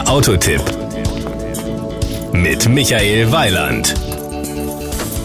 Der Autotipp mit Michael Weiland.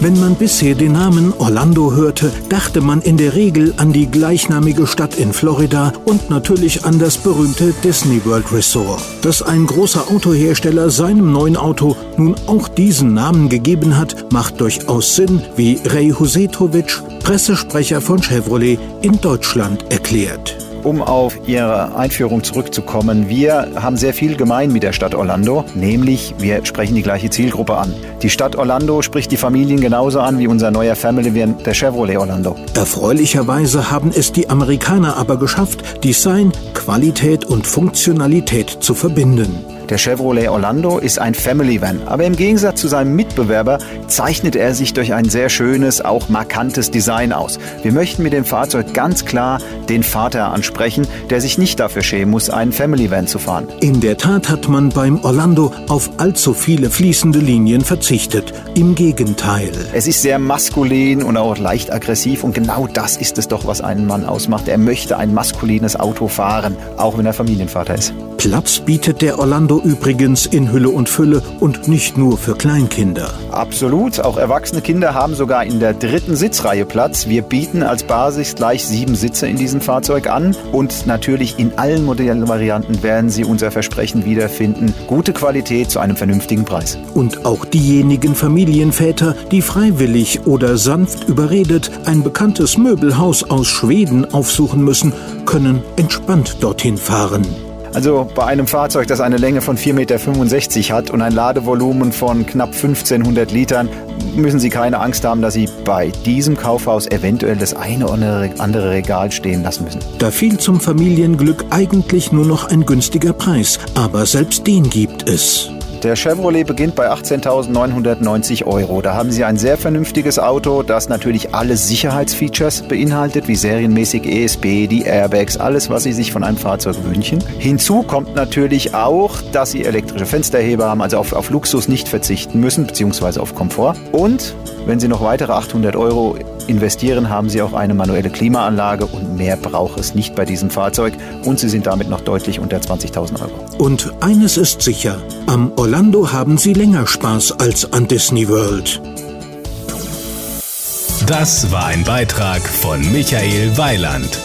Wenn man bisher den Namen Orlando hörte, dachte man in der Regel an die gleichnamige Stadt in Florida und natürlich an das berühmte Disney World Resort. Dass ein großer Autohersteller seinem neuen Auto nun auch diesen Namen gegeben hat, macht durchaus Sinn, wie Ray Husetovic, Pressesprecher von Chevrolet in Deutschland, erklärt um auf Ihre Einführung zurückzukommen, wir haben sehr viel gemein mit der Stadt Orlando, nämlich wir sprechen die gleiche Zielgruppe an. Die Stadt Orlando spricht die Familien genauso an wie unser neuer Family Van, der Chevrolet Orlando. Erfreulicherweise haben es die Amerikaner aber geschafft, Design, Qualität und Funktionalität zu verbinden. Der Chevrolet Orlando ist ein Family Van, aber im Gegensatz zu seinem Mitbewerber zeichnet er sich durch ein sehr schönes, auch markantes Design aus. Wir möchten mit dem Fahrzeug ganz klar den Vater ansprechen, der sich nicht dafür schämen muss, einen Family Van zu fahren. In der Tat hat man beim Orlando auf allzu viele fließende Linien verzichtet. Im Gegenteil. Es ist sehr maskulin und auch leicht aggressiv und genau das ist es doch, was einen Mann ausmacht. Er möchte ein maskulines Auto fahren, auch wenn er Familienvater ist. Platz bietet der Orlando übrigens in Hülle und Fülle und nicht nur für Kleinkinder. Absolut, auch erwachsene Kinder haben sogar in der dritten Sitzreihe Platz. Wir bieten als Basis gleich sieben Sitze in diesem Fahrzeug an und natürlich in allen Modellvarianten werden Sie unser Versprechen wiederfinden. Gute Qualität zu einem vernünftigen Preis. Und auch diejenigen Familienväter, die freiwillig oder sanft überredet ein bekanntes Möbelhaus aus Schweden aufsuchen müssen, können entspannt dorthin fahren. Also bei einem Fahrzeug, das eine Länge von 4,65 Meter hat und ein Ladevolumen von knapp 1500 Litern, müssen Sie keine Angst haben, dass Sie bei diesem Kaufhaus eventuell das eine oder andere Regal stehen lassen müssen. Da fiel zum Familienglück eigentlich nur noch ein günstiger Preis, aber selbst den gibt es. Der Chevrolet beginnt bei 18.990 Euro. Da haben Sie ein sehr vernünftiges Auto, das natürlich alle Sicherheitsfeatures beinhaltet, wie serienmäßig ESP, die Airbags, alles, was Sie sich von einem Fahrzeug wünschen. Hinzu kommt natürlich auch, dass Sie elektrische Fensterheber haben, also auf, auf Luxus nicht verzichten müssen, beziehungsweise auf Komfort. Und wenn Sie noch weitere 800 Euro investieren, haben Sie auch eine manuelle Klimaanlage und mehr braucht es nicht bei diesem Fahrzeug und Sie sind damit noch deutlich unter 20.000 Euro. Und eines ist sicher, am Orlando haben Sie länger Spaß als an Disney World. Das war ein Beitrag von Michael Weiland.